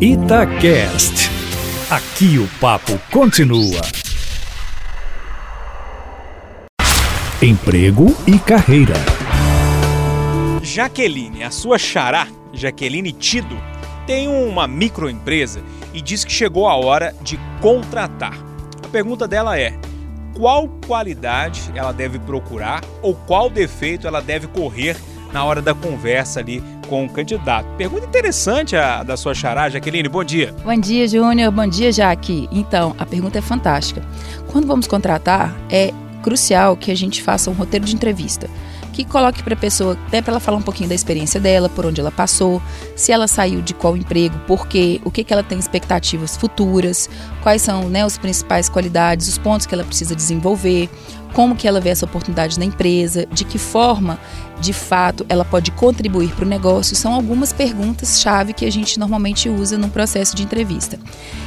Itacast. Aqui o papo continua. Emprego e carreira. Jaqueline, a sua xará, Jaqueline Tido, tem uma microempresa e diz que chegou a hora de contratar. A pergunta dela é: qual qualidade ela deve procurar ou qual defeito ela deve correr na hora da conversa ali com o candidato. Pergunta interessante a da sua xará, Jaqueline. Bom dia. Bom dia, Júnior. Bom dia, Jaque. Então, a pergunta é fantástica. Quando vamos contratar, é crucial que a gente faça um roteiro de entrevista que coloque para a pessoa, até para ela falar um pouquinho da experiência dela, por onde ela passou, se ela saiu de qual emprego, por quê, o que, que ela tem expectativas futuras, quais são né, as principais qualidades, os pontos que ela precisa desenvolver, como que ela vê essa oportunidade na empresa, de que forma, de fato, ela pode contribuir para o negócio, são algumas perguntas-chave que a gente normalmente usa no processo de entrevista.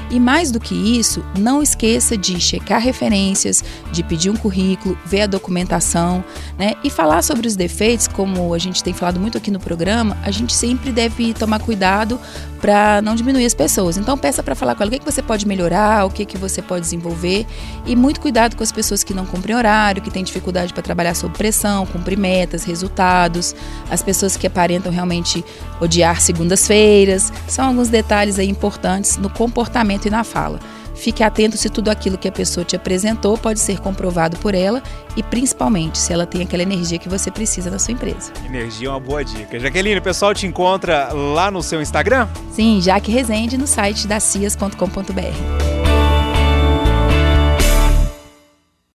E mais do que isso, não esqueça de checar referências, de pedir um currículo, ver a documentação, né? E falar sobre os defeitos, como a gente tem falado muito aqui no programa, a gente sempre deve tomar cuidado para não diminuir as pessoas. Então peça para falar com ela o que, que você pode melhorar, o que, que você pode desenvolver e muito cuidado com as pessoas que não cumprem horário, que têm dificuldade para trabalhar sob pressão, cumprir metas, resultados, as pessoas que aparentam realmente odiar segundas-feiras. São alguns detalhes aí importantes no comportamento e na fala. Fique atento se tudo aquilo que a pessoa te apresentou pode ser comprovado por ela e principalmente se ela tem aquela energia que você precisa na sua empresa. Energia é uma boa dica. Jaqueline, o pessoal te encontra lá no seu Instagram? Sim, Jaque Rezende no site da cias.com.br.